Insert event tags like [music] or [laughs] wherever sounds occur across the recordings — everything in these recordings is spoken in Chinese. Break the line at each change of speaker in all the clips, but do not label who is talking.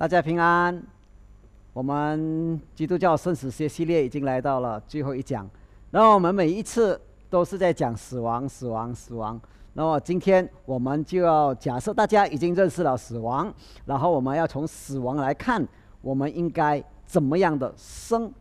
大家平安。我们基督教生死学系列已经来到了最后一讲，然后我们每一次都是在讲死亡、死亡、死亡。那么今天我们就要假设大家已经认识了死亡，然后我们要从死亡来看，我们应该怎么样的生？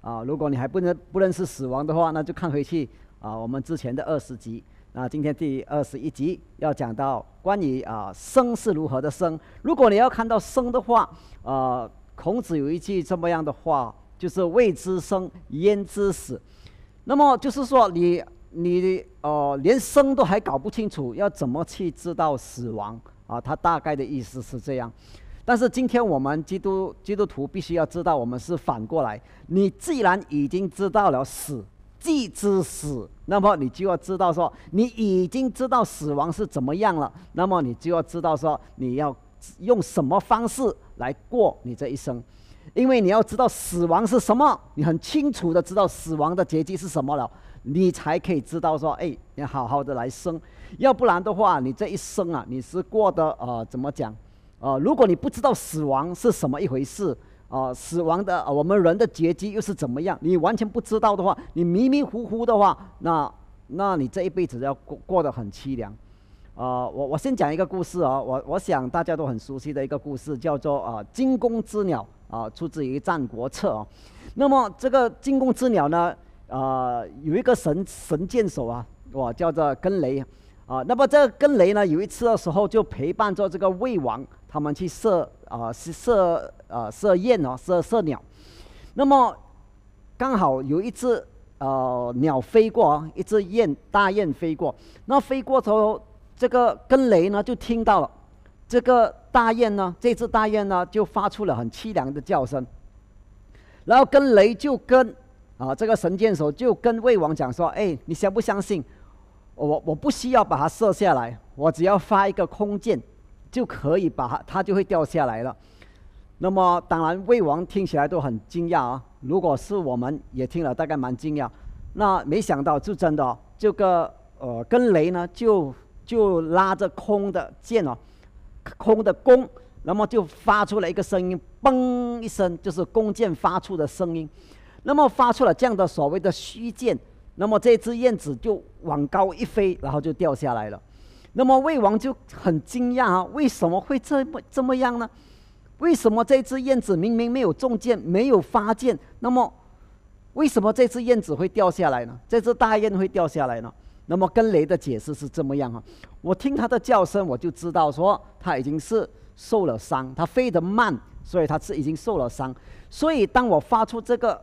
啊，如果你还不能不认识死亡的话，那就看回去啊，我们之前的二十集。那今天第二十一集要讲到关于啊生是如何的生。如果你要看到生的话，呃，孔子有一句这么样的话，就是“未知生，焉知死”。那么就是说，你你呃连生都还搞不清楚，要怎么去知道死亡啊？他大概的意思是这样。但是今天我们基督基督徒必须要知道，我们是反过来。你既然已经知道了死。既知死，那么你就要知道说，你已经知道死亡是怎么样了。那么你就要知道说，你要用什么方式来过你这一生，因为你要知道死亡是什么，你很清楚的知道死亡的结局是什么了，你才可以知道说，哎，你好好的来生。要不然的话，你这一生啊，你是过的呃，怎么讲？呃，如果你不知道死亡是什么一回事。啊，死亡的我们人的结局又是怎么样？你完全不知道的话，你迷迷糊糊的话，那那你这一辈子要过过得很凄凉。啊，我我先讲一个故事啊，我我想大家都很熟悉的一个故事，叫做啊《惊弓之鸟》啊，出自于《战国策》啊。那么这个惊弓之鸟呢，啊有一个神神箭手啊，哇叫做根雷啊。那么这个根雷呢，有一次的时候就陪伴着这个魏王。他们去射啊，是射啊，射雁哦，射射鸟。那么刚好有一只呃鸟飞过，一只雁大雁飞过。那飞过头，这个跟雷呢就听到了，这个大雁呢，这只大雁呢就发出了很凄凉的叫声。然后跟雷就跟啊这个神箭手就跟魏王讲说：“哎，你相不相信？我我不需要把它射下来，我只要发一个空箭。”就可以把它，它就会掉下来了。那么，当然魏王听起来都很惊讶啊。如果是我们也听了，大概蛮惊讶。那没想到，就真的哦这个呃，跟雷呢，就就拉着空的箭哦，空的弓，那么就发出了一个声音，嘣一声，就是弓箭发出的声音。那么发出了这样的所谓的虚箭，那么这只燕子就往高一飞，然后就掉下来了。那么魏王就很惊讶啊，为什么会这么这么样呢？为什么这只燕子明明没有中箭，没有发箭，那么为什么这只燕子会掉下来呢？这只大雁会掉下来呢？那么跟雷的解释是这么样啊，我听它的叫声，我就知道说它已经是受了伤，它飞得慢，所以它是已经受了伤。所以当我发出这个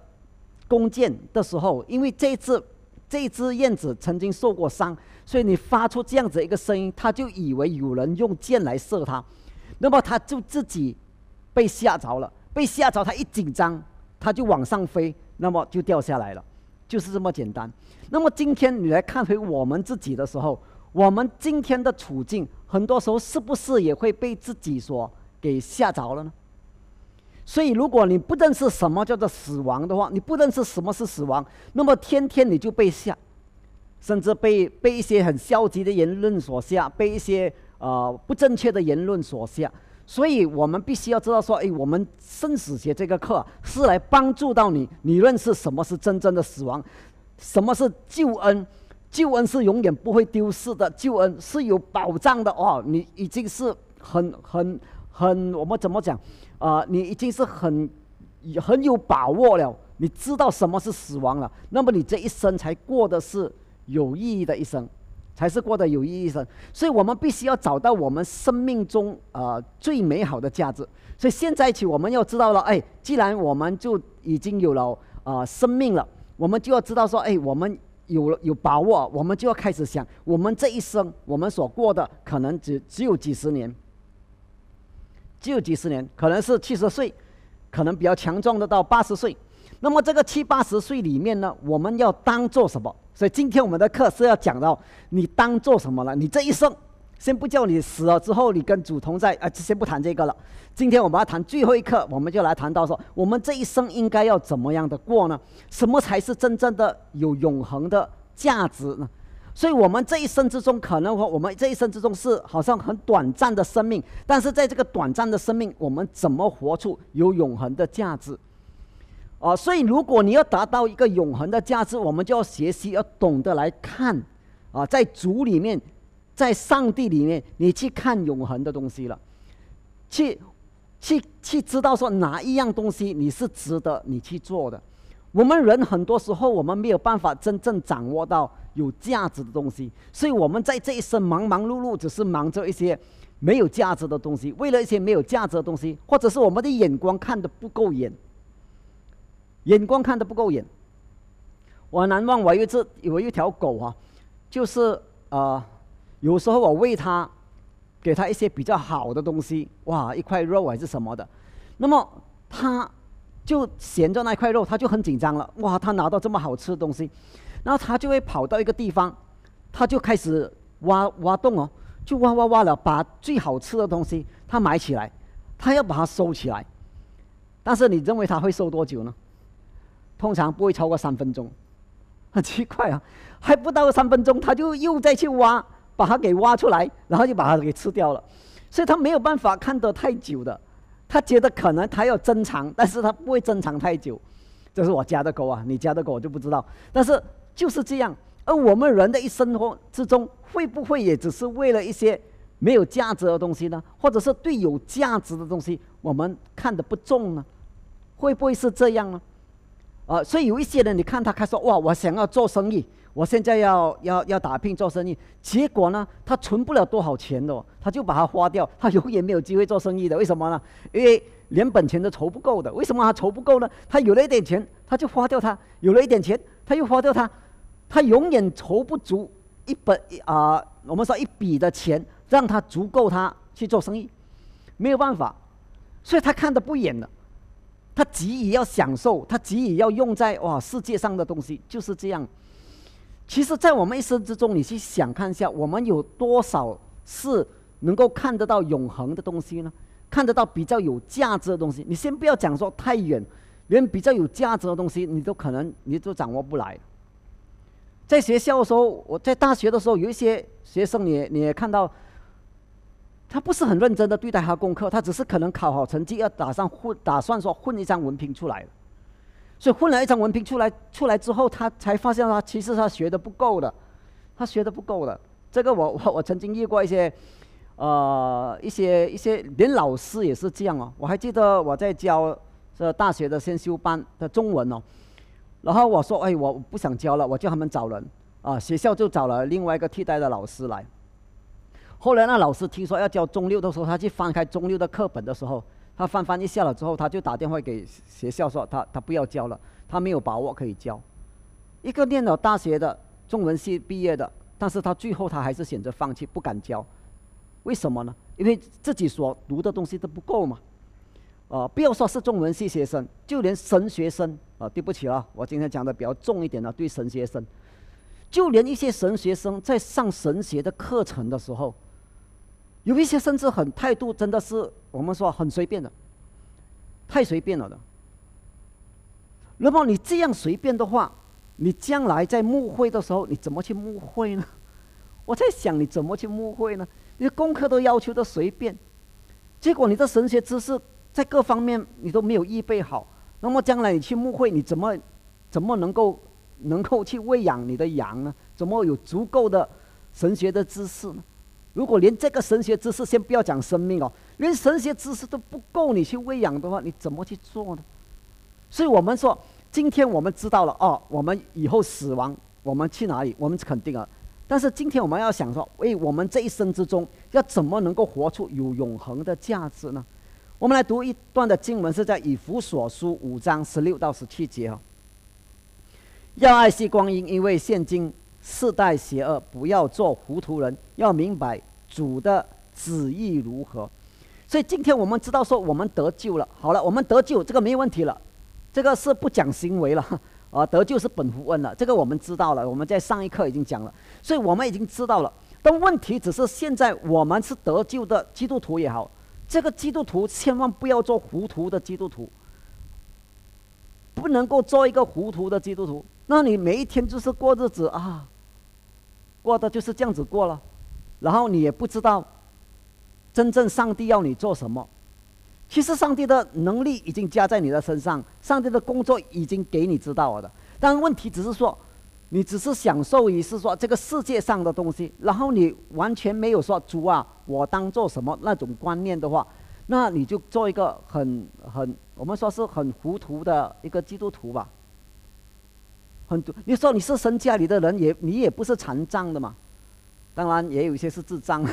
弓箭的时候，因为这只这只燕子曾经受过伤。所以你发出这样子一个声音，它就以为有人用箭来射它，那么它就自己被吓着了，被吓着，它一紧张，它就往上飞，那么就掉下来了，就是这么简单。那么今天你来看回我们自己的时候，我们今天的处境，很多时候是不是也会被自己所给吓着了呢？所以如果你不认识什么叫做死亡的话，你不认识什么是死亡，那么天天你就被吓。甚至被被一些很消极的言论所吓，被一些呃不正确的言论所吓，所以我们必须要知道说，哎，我们生死学这个课是来帮助到你，你认识什么是真正的死亡，什么是救恩，救恩是永远不会丢失的，救恩是有保障的。哦，你已经是很很很，我们怎么讲？啊？你已经是很很有把握了，你知道什么是死亡了，那么你这一生才过的是。有意义的一生，才是过得有意义一生。所以我们必须要找到我们生命中呃最美好的价值。所以现在起，我们要知道了，哎，既然我们就已经有了啊生命了，我们就要知道说，哎，我们有了有把握，我们就要开始想，我们这一生我们所过的可能只只有几十年，只有几十年，可能是七十岁，可能比较强壮的到八十岁。那么这个七八十岁里面呢，我们要当做什么？所以今天我们的课是要讲到你当做什么了？你这一生，先不叫你死了之后你跟主同在，啊，先不谈这个了。今天我们要谈最后一课，我们就来谈到说，我们这一生应该要怎么样的过呢？什么才是真正的有永恒的价值呢？所以我们这一生之中，可能我们这一生之中是好像很短暂的生命，但是在这个短暂的生命，我们怎么活出有永恒的价值？啊，所以如果你要达到一个永恒的价值，我们就要学习，要懂得来看，啊，在主里面，在上帝里面，你去看永恒的东西了，去，去，去知道说哪一样东西你是值得你去做的。我们人很多时候我们没有办法真正掌握到有价值的东西，所以我们在这一生忙忙碌碌，只是忙着一些没有价值的东西，为了一些没有价值的东西，或者是我们的眼光看得不够远。眼光看得不够远，我难忘我有一次有一条狗啊，就是呃，有时候我喂它，给它一些比较好的东西，哇，一块肉还是什么的，那么它就衔着那块肉，它就很紧张了，哇，它拿到这么好吃的东西，然后它就会跑到一个地方，它就开始挖挖洞哦，就挖挖挖了，把最好吃的东西它埋起来，它要把它收起来，但是你认为它会收多久呢？通常不会超过三分钟，很奇怪啊，还不到三分钟，他就又再去挖，把它给挖出来，然后就把它给吃掉了，所以他没有办法看得太久的，他觉得可能他要珍藏，但是他不会珍藏太久，这是我家的狗啊，你家的狗我就不知道，但是就是这样，而我们人的一生活之中，会不会也只是为了一些没有价值的东西呢？或者是对有价值的东西，我们看得不重呢？会不会是这样呢？啊，所以有一些人，你看他，他说哇，我想要做生意，我现在要要要打拼做生意，结果呢，他存不了多少钱的，他就把它花掉，他永远没有机会做生意的。为什么呢？因为连本钱都筹不够的。为什么他筹不够呢？他有了一点钱，他就花掉它；有了一点钱，他又花掉它，他永远筹不足一本啊，我们说一笔的钱，让他足够他去做生意，没有办法，所以他看得不远的。他急于要享受，他急于要用在哇世界上的东西就是这样。其实，在我们一生之中，你去想看一下，我们有多少是能够看得到永恒的东西呢？看得到比较有价值的东西。你先不要讲说太远，连比较有价值的东西，你都可能你都掌握不来。在学校的时候，我在大学的时候，有一些学生，你你也看到。他不是很认真的对待他功课，他只是可能考好成绩，要打算混，打算说混一张文凭出来所以混了一张文凭出来，出来之后，他才发现他其实他学的不够的，他学的不够的。这个我我 [laughs] 我曾经遇过一些，呃，一些一些连老师也是这样哦。我还记得我在教这大学的先修班的中文哦，然后我说哎我不想教了，我叫他们找人啊，学校就找了另外一个替代的老师来。后来那老师听说要教中六的时候，他去翻开中六的课本的时候，他翻翻一下了之后，他就打电话给学校说他他不要教了，他没有把握可以教。一个念了大学的中文系毕业的，但是他最后他还是选择放弃，不敢教。为什么呢？因为自己所读的东西都不够嘛。啊，不要说是中文系学生，就连神学生啊，对不起啊，我今天讲的比较重一点的，对神学生，就连一些神学生在上神学的课程的时候。有一些甚至很态度，真的是我们说很随便的，太随便了的。那么你这样随便的话，你将来在牧会的时候，你怎么去牧会呢？我在想你怎么去牧会呢？你的功课都要求的随便，结果你的神学知识在各方面你都没有预备好，那么将来你去牧会，你怎么怎么能够能够去喂养你的羊呢？怎么有足够的神学的知识呢？如果连这个神学知识，先不要讲生命哦，连神学知识都不够你去喂养的话，你怎么去做呢？所以我们说，今天我们知道了哦，我们以后死亡，我们去哪里？我们肯定啊。但是今天我们要想说，为我们这一生之中，要怎么能够活出有永恒的价值呢？我们来读一段的经文，是在以弗所书五章十六到十七节哈。要爱惜光阴，因为现今世代邪恶，不要做糊涂人，要明白。主的旨意如何？所以今天我们知道说我们得救了。好了，我们得救这个没问题了，这个是不讲行为了 [laughs] 啊，得救是本乎恩了。这个我们知道了，我们在上一课已经讲了，所以我们已经知道了。但问题只是现在我们是得救的基督徒也好，这个基督徒千万不要做糊涂的基督徒，不能够做一个糊涂的基督徒。那你每一天就是过日子啊。过的就是这样子过了，然后你也不知道真正上帝要你做什么。其实上帝的能力已经加在你的身上，上帝的工作已经给你知道了的。但问题只是说，你只是享受于是说这个世界上的东西，然后你完全没有说主啊，我当做什么那种观念的话，那你就做一个很很我们说是很糊涂的一个基督徒吧。很多你说你是神家里的人，也你也不是残障的嘛，当然也有一些是智障。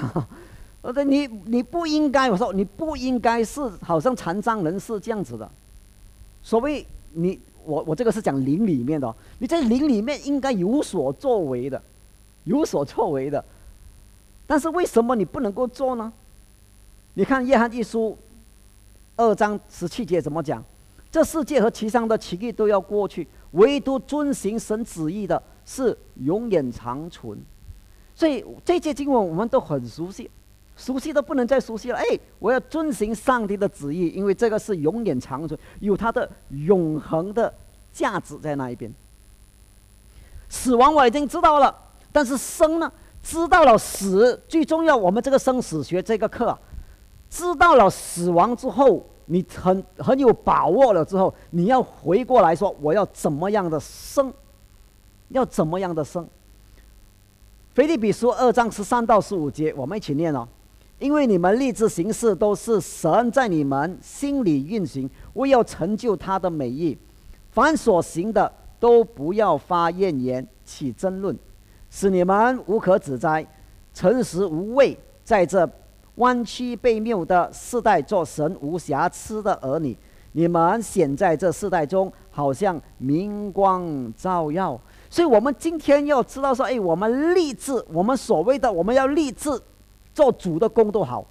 我说你你不应该，我说你不应该是好像残障人士这样子的。所谓你我我这个是讲灵里面的，你在灵里面应该有所作为的，有所作为的。但是为什么你不能够做呢？你看约翰一书二章十七节怎么讲？这世界和其上的奇迹都要过去，唯独遵行神旨意的是永远长存。所以这些经文我们都很熟悉。熟悉都不能再熟悉了。哎，我要遵循上帝的旨意，因为这个是永远长存，有它的永恒的价值在那一边。死亡我已经知道了，但是生呢？知道了死最重要。我们这个生死学这个课，知道了死亡之后，你很很有把握了之后，你要回过来说，我要怎么样的生？要怎么样的生？腓立比书二章十三到十五节，我们一起念哦。因为你们立志行事，都是神在你们心里运行，为要成就他的美意。凡所行的，都不要发怨言，起争论，使你们无可指摘，诚实无畏，在这弯曲被谬的世代，做神无瑕疵的儿女。你们显在这世代中，好像明光照耀。所以，我们今天要知道说，哎，我们立志，我们所谓的我们要立志。做主的工都好，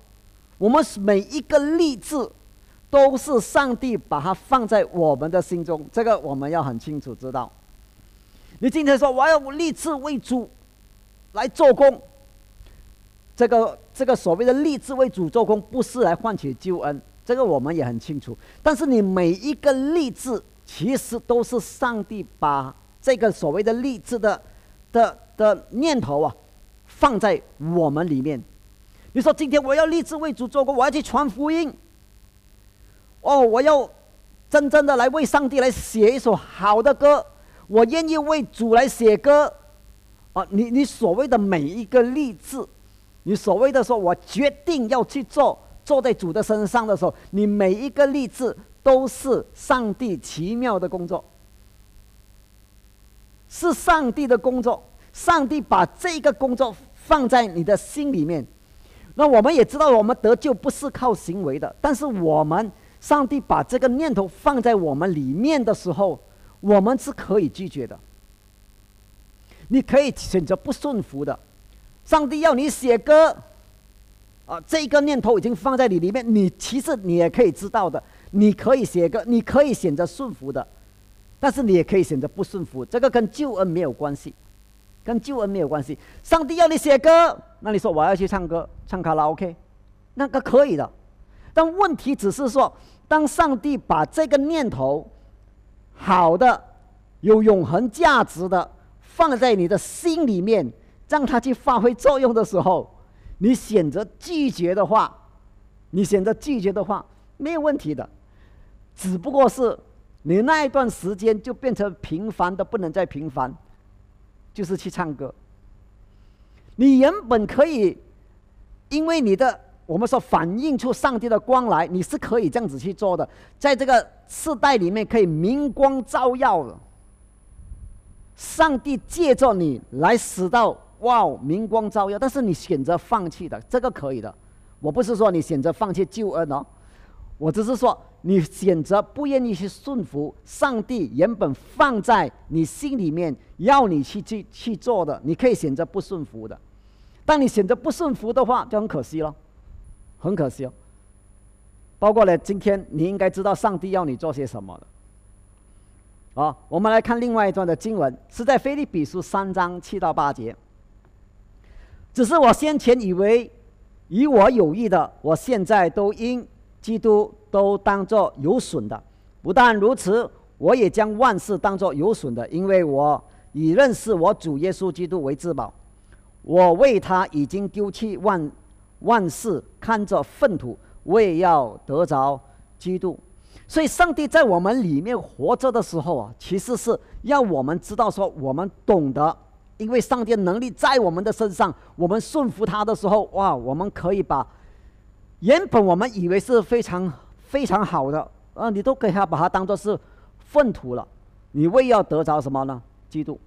我们每一个立志，都是上帝把它放在我们的心中，这个我们要很清楚知道。你今天说我要立志为主来做工，这个这个所谓的立志为主做工，不是来换取救恩，这个我们也很清楚。但是你每一个立志，其实都是上帝把这个所谓的立志的的的念头啊，放在我们里面。你说今天我要立志为主做工，我要去传福音。哦，我要真正的来为上帝来写一首好的歌，我愿意为主来写歌。啊，你你所谓的每一个立志，你所谓的说我决定要去做，坐在主的身上的时候，你每一个立志都是上帝奇妙的工作，是上帝的工作，上帝把这个工作放在你的心里面。那我们也知道，我们得救不是靠行为的，但是我们上帝把这个念头放在我们里面的时候，我们是可以拒绝的。你可以选择不顺服的。上帝要你写歌，啊，这个念头已经放在你里面，你其实你也可以知道的，你可以写歌，你可以选择顺服的，但是你也可以选择不顺服，这个跟救恩没有关系。跟救恩没有关系。上帝要你写歌，那你说我要去唱歌，唱卡拉 OK，那个可以的。但问题只是说，当上帝把这个念头好的、有永恒价值的放在你的心里面，让它去发挥作用的时候，你选择拒绝的话，你选择拒绝的话没有问题的。只不过是你那一段时间就变成平凡的不能再平凡。就是去唱歌。你原本可以，因为你的我们说反映出上帝的光来，你是可以这样子去做的，在这个世代里面可以明光照耀的。上帝借着你来使到哇，明光照耀，但是你选择放弃的，这个可以的。我不是说你选择放弃救恩哦，我只是说。你选择不愿意去顺服上帝原本放在你心里面要你去去去做的，你可以选择不顺服的。当你选择不顺服的话，就很可惜了，很可惜哦。包括呢今天，你应该知道上帝要你做些什么的。好，我们来看另外一段的经文，是在腓利比书三章七到八节。只是我先前以为与我有益的，我现在都因基督。都当作有损的，不但如此，我也将万事当作有损的，因为我以认识我主耶稣基督为至宝。我为他已经丢弃万万事，看着粪土，我也要得着基督。所以，上帝在我们里面活着的时候啊，其实是要我们知道说，我们懂得，因为上帝能力在我们的身上，我们顺服他的时候，哇，我们可以把原本我们以为是非常非常好的，啊，你都可以把它当做是粪土了。你为要得着什么呢？基督，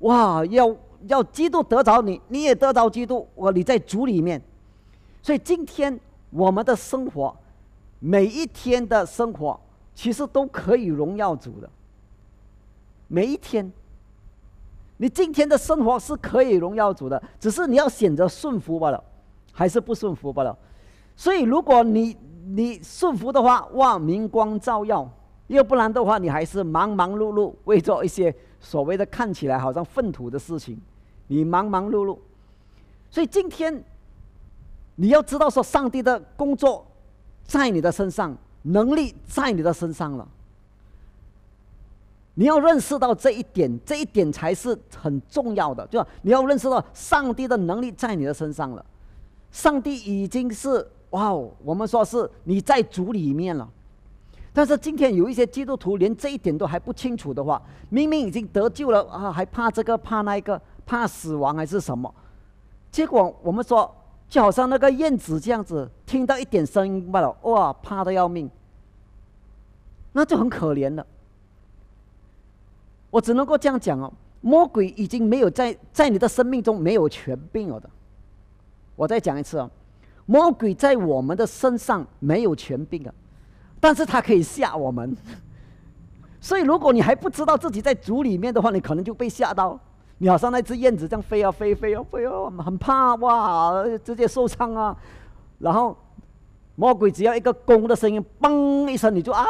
哇，要要基督得着你，你也得着基督。我你在主里面，所以今天我们的生活。每一天的生活，其实都可以荣耀主的。每一天，你今天的生活是可以荣耀主的，只是你要选择顺服罢了，还是不顺服罢了。所以，如果你你顺服的话，哇，明光照耀；要不然的话，你还是忙忙碌碌，为做一些所谓的看起来好像粪土的事情，你忙忙碌碌。所以，今天你要知道说，上帝的工作。在你的身上，能力在你的身上了。你要认识到这一点，这一点才是很重要的。就你要认识到，上帝的能力在你的身上了。上帝已经是哇哦，我们说是你在主里面了。但是今天有一些基督徒连这一点都还不清楚的话，明明已经得救了啊，还怕这个怕那个，怕死亡还是什么？结果我们说。就好像那个燕子这样子，听到一点声音罢了，哇，怕的要命，那就很可怜了。我只能够这样讲哦，魔鬼已经没有在在你的生命中没有权柄了的。我再讲一次啊，魔鬼在我们的身上没有权柄啊，但是他可以吓我们。[laughs] 所以如果你还不知道自己在主里面的话，你可能就被吓到。你好像那只燕子这样飞啊飞飞啊飞啊，很怕哇，直接受伤啊。然后魔鬼只要一个弓的声音，嘣一声，你就啊，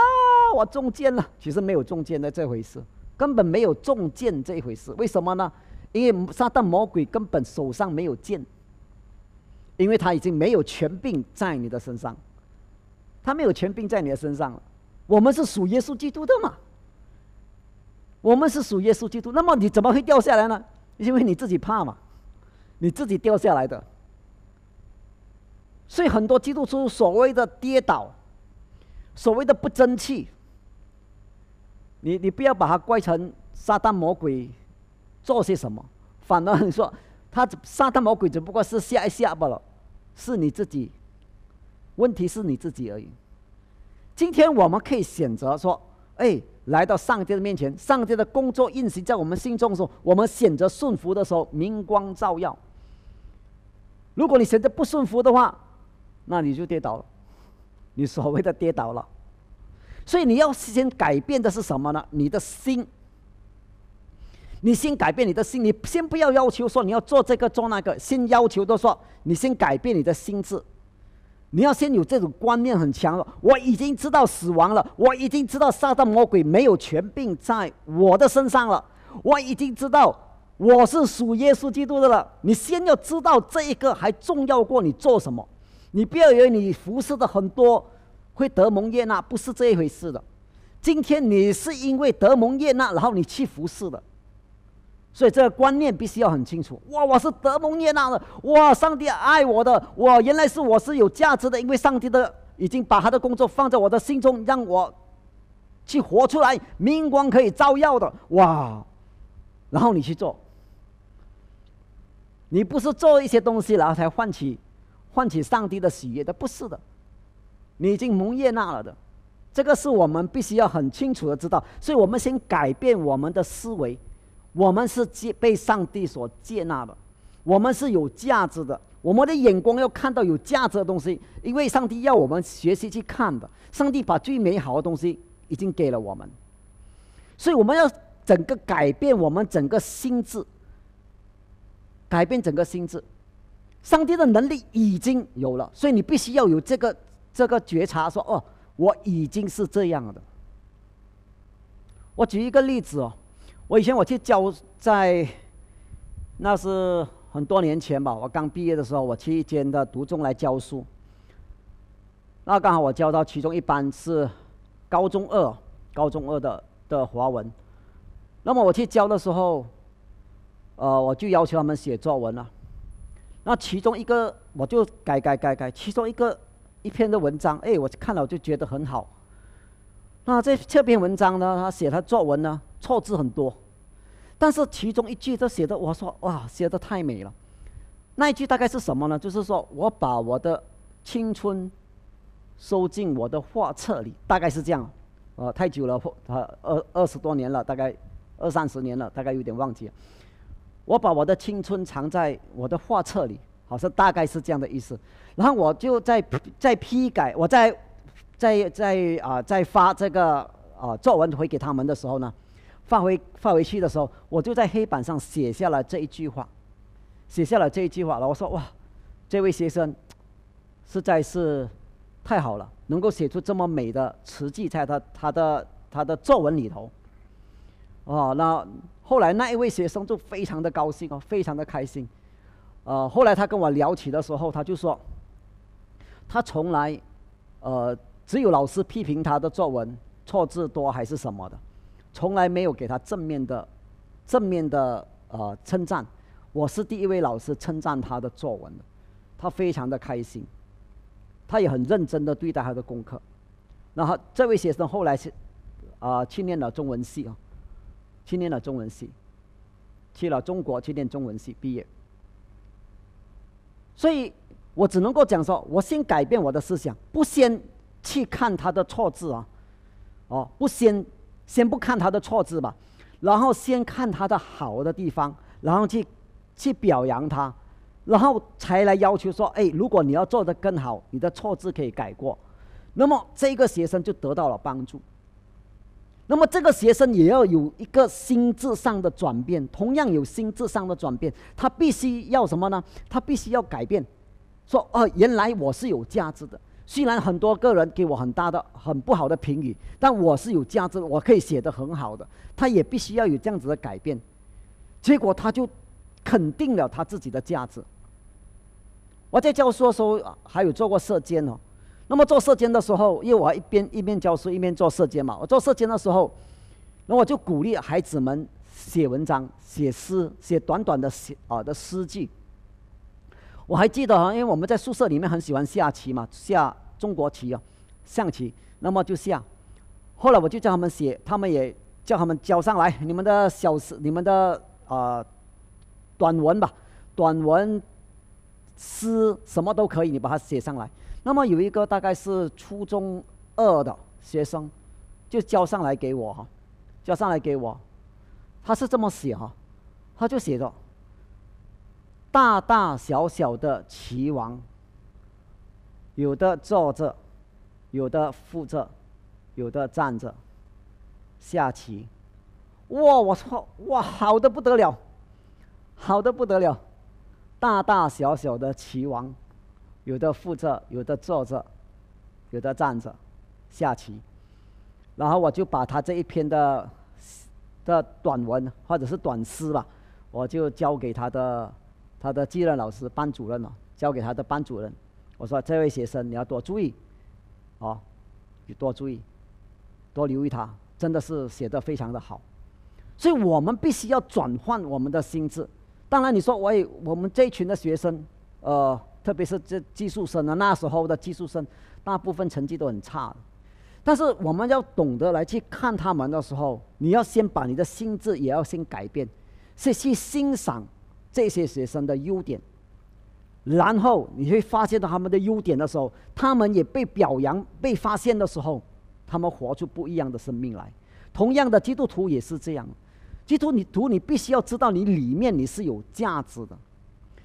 我中箭了。其实没有中箭的这回事，根本没有中箭这一回事。为什么呢？因为撒旦魔鬼根本手上没有剑，因为他已经没有权柄在你的身上，他没有权柄在你的身上了。我们是属耶稣基督的嘛。我们是属耶稣基督，那么你怎么会掉下来呢？因为你自己怕嘛，你自己掉下来的。所以很多基督徒所谓的跌倒，所谓的不争气，你你不要把它怪成撒旦魔鬼做些什么，反而你说他撒旦魔鬼只不过是吓一吓罢了，是你自己，问题是你自己而已。今天我们可以选择说，哎。来到上帝的面前，上帝的工作运行在我们心中的时候，我们选择顺服的时候，明光照耀。如果你选择不顺服的话，那你就跌倒了，你所谓的跌倒了。所以你要先改变的是什么呢？你的心。你先改变你的心，你先不要要求说你要做这个做那个，先要求的说，你先改变你的心智。你要先有这种观念很强了。我已经知道死亡了，我已经知道撒旦魔鬼没有权柄在我的身上了。我已经知道我是属耶稣基督的了。你先要知道这一个还重要过你做什么。你不要以为你服侍的很多会得蒙悦纳，不是这一回事的。今天你是因为得蒙悦纳，然后你去服侍的。所以这个观念必须要很清楚。哇，我是德蒙耶纳的，哇，上帝爱我的，我原来是我是有价值的，因为上帝的已经把他的工作放在我的心中，让我去活出来，明光可以照耀的，哇，然后你去做，你不是做一些东西然后才唤起唤起上帝的喜悦的，不是的，你已经蒙耶纳了的，这个是我们必须要很清楚的知道，所以我们先改变我们的思维。我们是接被上帝所接纳的，我们是有价值的。我们的眼光要看到有价值的东西，因为上帝要我们学习去看的。上帝把最美好的东西已经给了我们，所以我们要整个改变我们整个心智，改变整个心智。上帝的能力已经有了，所以你必须要有这个这个觉察，说哦，我已经是这样的。我举一个例子哦。我以前我去教在，那是很多年前吧。我刚毕业的时候，我去一间的读中来教书。那刚好我教到其中一班是高中二，高中二的的华文。那么我去教的时候，呃，我就要求他们写作文了。那其中一个我就改改改改，其中一个一篇的文章，哎，我看了我就觉得很好。那这这篇文章呢，他写他作文呢，错字很多，但是其中一句都写的，我说哇，写的太美了。那一句大概是什么呢？就是说我把我的青春收进我的画册里，大概是这样。呃，太久了，呃，二二十多年了，大概二三十年了，大概有点忘记了。我把我的青春藏在我的画册里，好像大概是这样的意思。然后我就在在批改，我在在在啊，在发这个啊作文回给他们的时候呢，发回发回去的时候，我就在黑板上写下了这一句话。写下了这一句话了，我说哇，这位学生实在是太好了，能够写出这么美的词句在他他的他的作文里头。哦，那后来那一位学生就非常的高兴哦，非常的开心。呃，后来他跟我聊起的时候，他就说，他从来呃只有老师批评他的作文错字多还是什么的，从来没有给他正面的正面的呃称赞。我是第一位老师称赞他的作文的，他非常的开心，他也很认真的对待他的功课。然后这位学生后来是啊去念了中文系啊，去念了中文系，去了中国去念中文系毕业。所以我只能够讲说，我先改变我的思想，不先去看他的错字啊，哦，不先先不看他的错字吧，然后先看他的好的地方，然后去。去表扬他，然后才来要求说：“哎，如果你要做得更好，你的错字可以改过。”那么这个学生就得到了帮助。那么这个学生也要有一个心智上的转变，同样有心智上的转变，他必须要什么呢？他必须要改变，说：“哦，原来我是有价值的。虽然很多个人给我很大的、很不好的评语，但我是有价值的，我可以写得很好的。”他也必须要有这样子的改变。结果他就。肯定了他自己的价值。我在教书的时候还有做过社监哦。那么做社监的时候，因为我一边一边教书一边做社监嘛，我做社监的时候，那我就鼓励孩子们写文章、写诗、写短短的写啊的诗句。我还记得啊，因为我们在宿舍里面很喜欢下棋嘛，下中国棋啊，象棋，那么就下。后来我就叫他们写，他们也叫他们交上来，你们的小诗，你们的啊。短文吧，短文、诗什么都可以，你把它写上来。那么有一个大概是初中二的学生，就交上来给我哈，交上来给我，他是这么写哈，他就写着：大大小小的棋王，有的坐着，有的负着，有的站着，下棋。哇，我操，哇，好的不得了。好的不得了，大大小小的棋王，有的负着，有的坐着，有的站着下棋。然后我就把他这一篇的的短文或者是短诗吧，我就交给他的他的继任老师班主任了，交给他的班主任。我说这位学生你要多注意，哦，你多注意，多留意他，真的是写的非常的好。所以我们必须要转换我们的心智。当然，你说我也我们这一群的学生，呃，特别是这技术生啊，那时候的技术生，大部分成绩都很差。但是我们要懂得来去看他们的时候，你要先把你的心智也要先改变，是去欣赏这些学生的优点，然后你会发现到他们的优点的时候，他们也被表扬、被发现的时候，他们活出不一样的生命来。同样的，基督徒也是这样。基督徒，你必须要知道，你里面你是有价值的，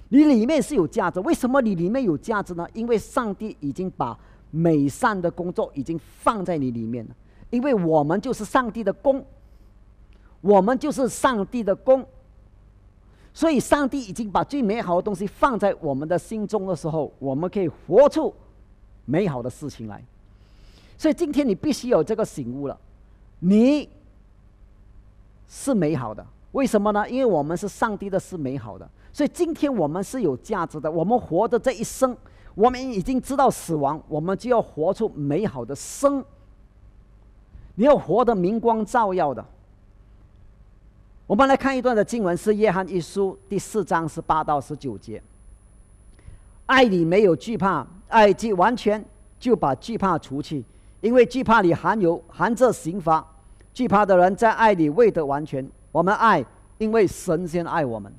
你里面是有价值。为什么你里面有价值呢？因为上帝已经把美善的工作已经放在你里面了。因为我们就是上帝的工，我们就是上帝的工，所以上帝已经把最美好的东西放在我们的心中的时候，我们可以活出美好的事情来。所以今天你必须有这个醒悟了，你。是美好的，为什么呢？因为我们是上帝的，是美好的，所以今天我们是有价值的。我们活的这一生，我们已经知道死亡，我们就要活出美好的生。你要活得明光照耀的。我们来看一段的经文，是约翰一书第四章十八到十九节。爱里没有惧怕，爱既完全，就把惧怕除去，因为惧怕里含有含着刑罚。惧怕的人在爱里未得完全。我们爱，因为神先爱我们。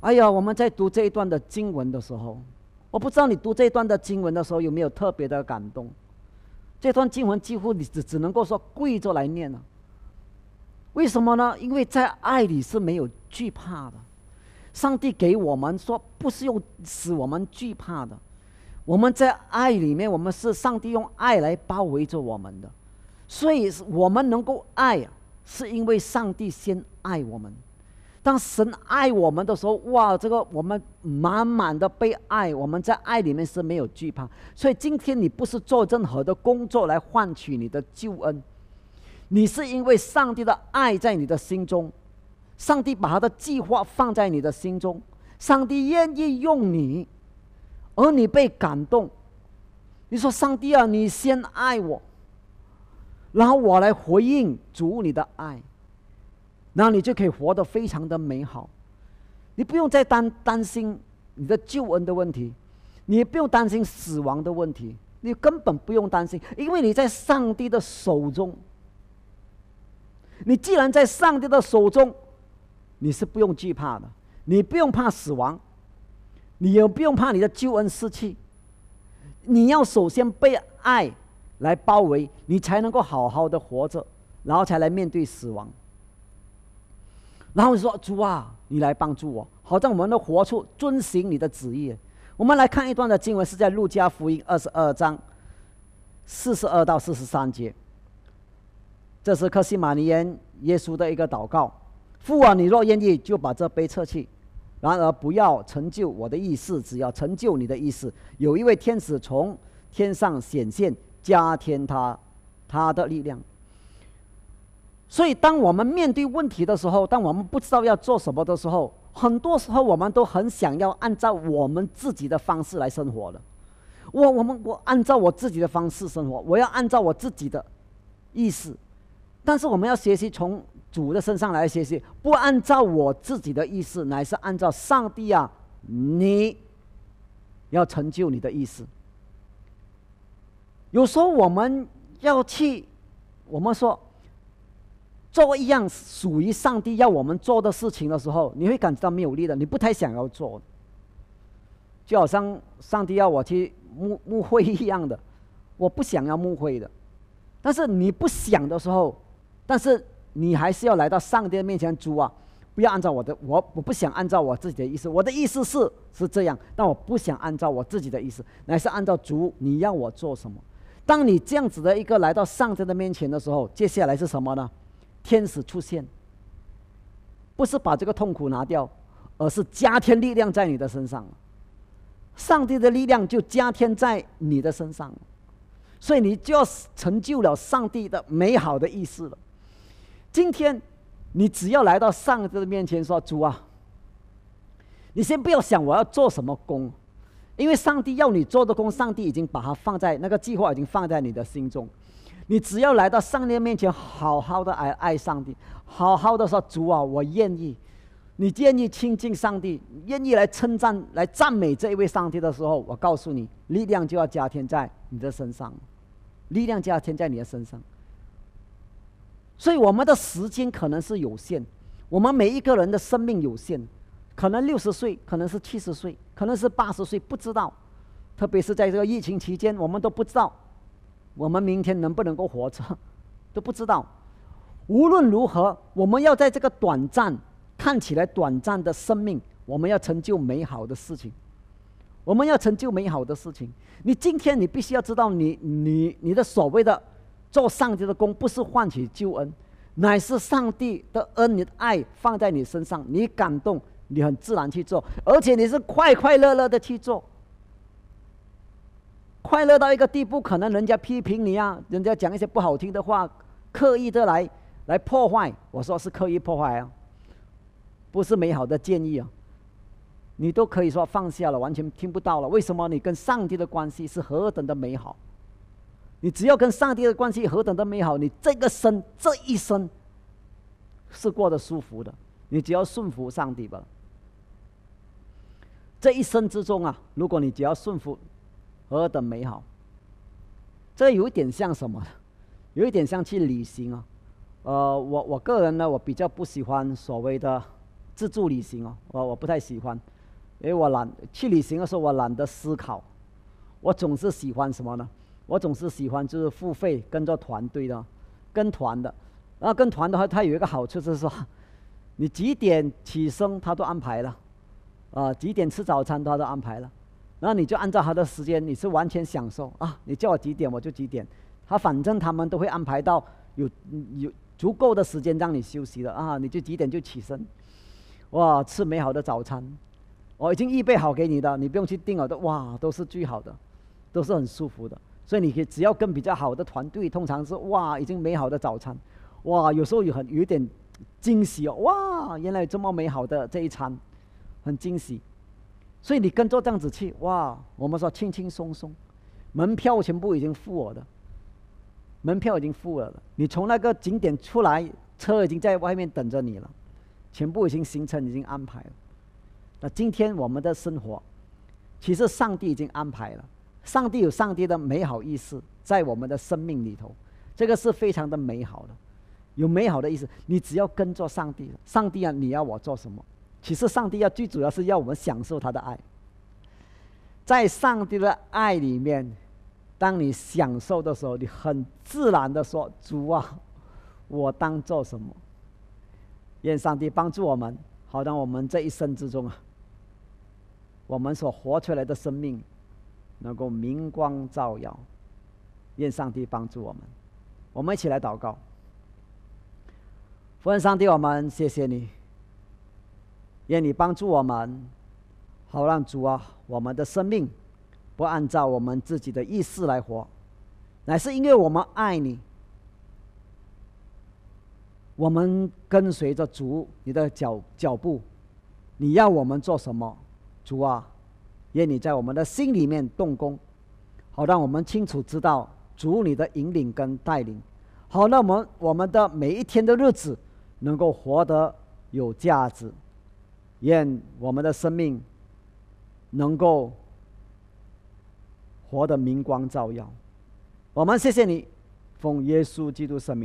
哎呀，我们在读这一段的经文的时候，我不知道你读这一段的经文的时候有没有特别的感动。这段经文几乎你只只能够说跪着来念了。为什么呢？因为在爱里是没有惧怕的。上帝给我们说，不是用使我们惧怕的。我们在爱里面，我们是上帝用爱来包围着我们的。所以，我们能够爱，是因为上帝先爱我们。当神爱我们的时候，哇，这个我们满满的被爱，我们在爱里面是没有惧怕。所以今天你不是做任何的工作来换取你的救恩，你是因为上帝的爱在你的心中，上帝把他的计划放在你的心中，上帝愿意用你，而你被感动。你说上帝啊，你先爱我，然后我来回应主你的爱。然后你就可以活得非常的美好，你不用再担担心你的救恩的问题，你也不用担心死亡的问题，你根本不用担心，因为你在上帝的手中。你既然在上帝的手中，你是不用惧怕的，你不用怕死亡，你也不用怕你的救恩失去。你要首先被爱来包围，你才能够好好的活着，然后才来面对死亡。然后说：“主啊，你来帮助我，好让我们能活出遵行你的旨意。”我们来看一段的经文，是在路加福音二十二章四十二到四十三节。这是克西马尼耶耶稣的一个祷告：“父啊，你若愿意，就把这杯撤去；然而不要成就我的意思，只要成就你的意思。”有一位天使从天上显现，加添他他的力量。所以，当我们面对问题的时候，当我们不知道要做什么的时候，很多时候我们都很想要按照我们自己的方式来生活的。我、我们、我按照我自己的方式生活，我要按照我自己的意思。但是，我们要学习从主的身上来学习，不按照我自己的意思，乃是按照上帝啊，你要成就你的意思。有时候我们要去，我们说。做一样属于上帝要我们做的事情的时候，你会感觉到没有力的，你不太想要做。就好像上帝要我去牧牧会一样的，我不想要牧会的。但是你不想的时候，但是你还是要来到上帝的面前，主啊，不要按照我的，我我不想按照我自己的意思，我的意思是是这样，但我不想按照我自己的意思，乃是按照主你要我做什么。当你这样子的一个来到上帝的面前的时候，接下来是什么呢？天使出现，不是把这个痛苦拿掉，而是加添力量在你的身上。上帝的力量就加添在你的身上，所以你就要成就了上帝的美好的意思了。今天，你只要来到上帝的面前说：“主啊，你先不要想我要做什么工，因为上帝要你做的工，上帝已经把它放在那个计划，已经放在你的心中。”你只要来到上帝面前，好好的爱爱上帝，好好的说主啊，我愿意。你愿意亲近上帝，愿意来称赞、来赞美这一位上帝的时候，我告诉你，力量就要加添在你的身上，力量加添在你的身上。所以我们的时间可能是有限，我们每一个人的生命有限，可能六十岁，可能是七十岁，可能是八十岁，不知道。特别是在这个疫情期间，我们都不知道。我们明天能不能够活着，都不知道。无论如何，我们要在这个短暂、看起来短暂的生命，我们要成就美好的事情。我们要成就美好的事情。你今天你必须要知道，你你你的所谓的做上帝的工，不是换取救恩，乃是上帝的恩、你的爱放在你身上，你感动，你很自然去做，而且你是快快乐乐的去做。快乐到一个地步，可能人家批评你啊，人家讲一些不好听的话，刻意的来来破坏。我说是刻意破坏啊，不是美好的建议啊。你都可以说放下了，完全听不到了。为什么？你跟上帝的关系是何等的美好？你只要跟上帝的关系何等的美好，你这个生这一生是过得舒服的。你只要顺服上帝吧。这一生之中啊，如果你只要顺服，何等美好！这有一点像什么？有一点像去旅行啊。呃，我我个人呢，我比较不喜欢所谓的自助旅行哦，我我不太喜欢，因为我懒去旅行的时候，我懒得思考，我总是喜欢什么呢？我总是喜欢就是付费跟着团队的，跟团的。然后跟团的话，它有一个好处就是说，[laughs] 你几点起身他都安排了，啊，几点吃早餐他都安排了，然后你就按照他的时间，你是完全享受啊，你叫我几点我就几点，他反正他们都会安排到有有。足够的时间让你休息的啊！你就几点就起身，哇，吃美好的早餐，我已经预备好给你的，你不用去订了的，哇，都是最好的，都是很舒服的。所以你可以只要跟比较好的团队，通常是哇，已经美好的早餐，哇，有时候有很有点惊喜哦，哇，原来这么美好的这一餐，很惊喜。所以你跟着这样子去，哇，我们说轻轻松松，门票全部已经付我的。门票已经付了，你从那个景点出来，车已经在外面等着你了，全部已经行程已经安排了。那今天我们的生活，其实上帝已经安排了，上帝有上帝的美好意思在我们的生命里头，这个是非常的美好的，有美好的意思。你只要跟着上帝，上帝啊，你要我做什么？其实上帝要最主要是要我们享受他的爱，在上帝的爱里面。当你享受的时候，你很自然的说：“主啊，我当做什么？”愿上帝帮助我们，好让我们这一生之中啊，我们所活出来的生命能够明光照耀。愿上帝帮助我们，我们一起来祷告。父神上帝，我们谢谢你，愿你帮助我们，好让主啊，我们的生命。不按照我们自己的意思来活，乃是因为我们爱你，我们跟随着主你的脚脚步，你要我们做什么，主啊，愿你在我们的心里面动工，好让我们清楚知道主你的引领跟带领，好让我们我们的每一天的日子能够活得有价值，愿我们的生命能够。活的明光照耀，我们谢谢你，奉耶稣基督圣名。